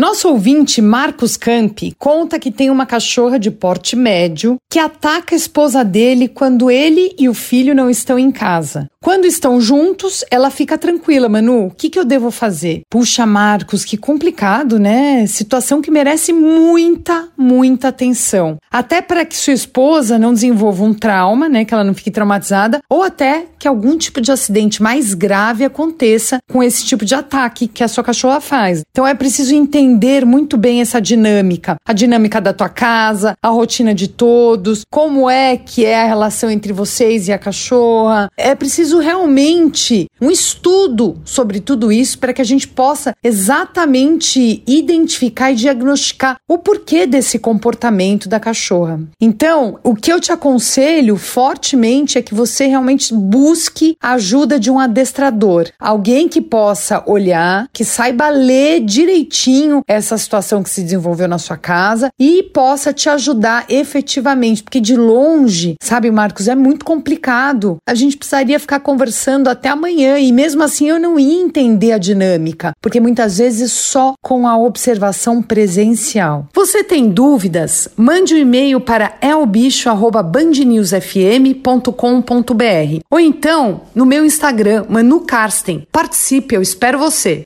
Nosso ouvinte Marcos Campi conta que tem uma cachorra de porte médio que ataca a esposa dele quando ele e o filho não estão em casa. Quando estão juntos, ela fica tranquila, Manu. O que, que eu devo fazer? Puxa, Marcos, que complicado, né? Situação que merece muita, muita atenção. Até para que sua esposa não desenvolva um trauma, né? Que ela não fique traumatizada, ou até que algum tipo de acidente mais grave aconteça com esse tipo de ataque que a sua cachorra faz. Então é preciso entender muito bem essa dinâmica, a dinâmica da tua casa, a rotina de todos, como é que é a relação entre vocês e a cachorra. É preciso preciso realmente um estudo sobre tudo isso para que a gente possa exatamente identificar e diagnosticar o porquê desse comportamento da cachorra. Então, o que eu te aconselho fortemente é que você realmente busque a ajuda de um adestrador, alguém que possa olhar, que saiba ler direitinho essa situação que se desenvolveu na sua casa e possa te ajudar efetivamente, porque de longe, sabe, Marcos, é muito complicado. A gente precisaria ficar conversando até amanhã e mesmo assim eu não ia entender a dinâmica, porque muitas vezes só com a observação presencial. Você tem dúvidas? Mande um e-mail para elbicho@bandnewsfm.com.br ou então no meu Instagram Manu Karsten. Participe, eu espero você.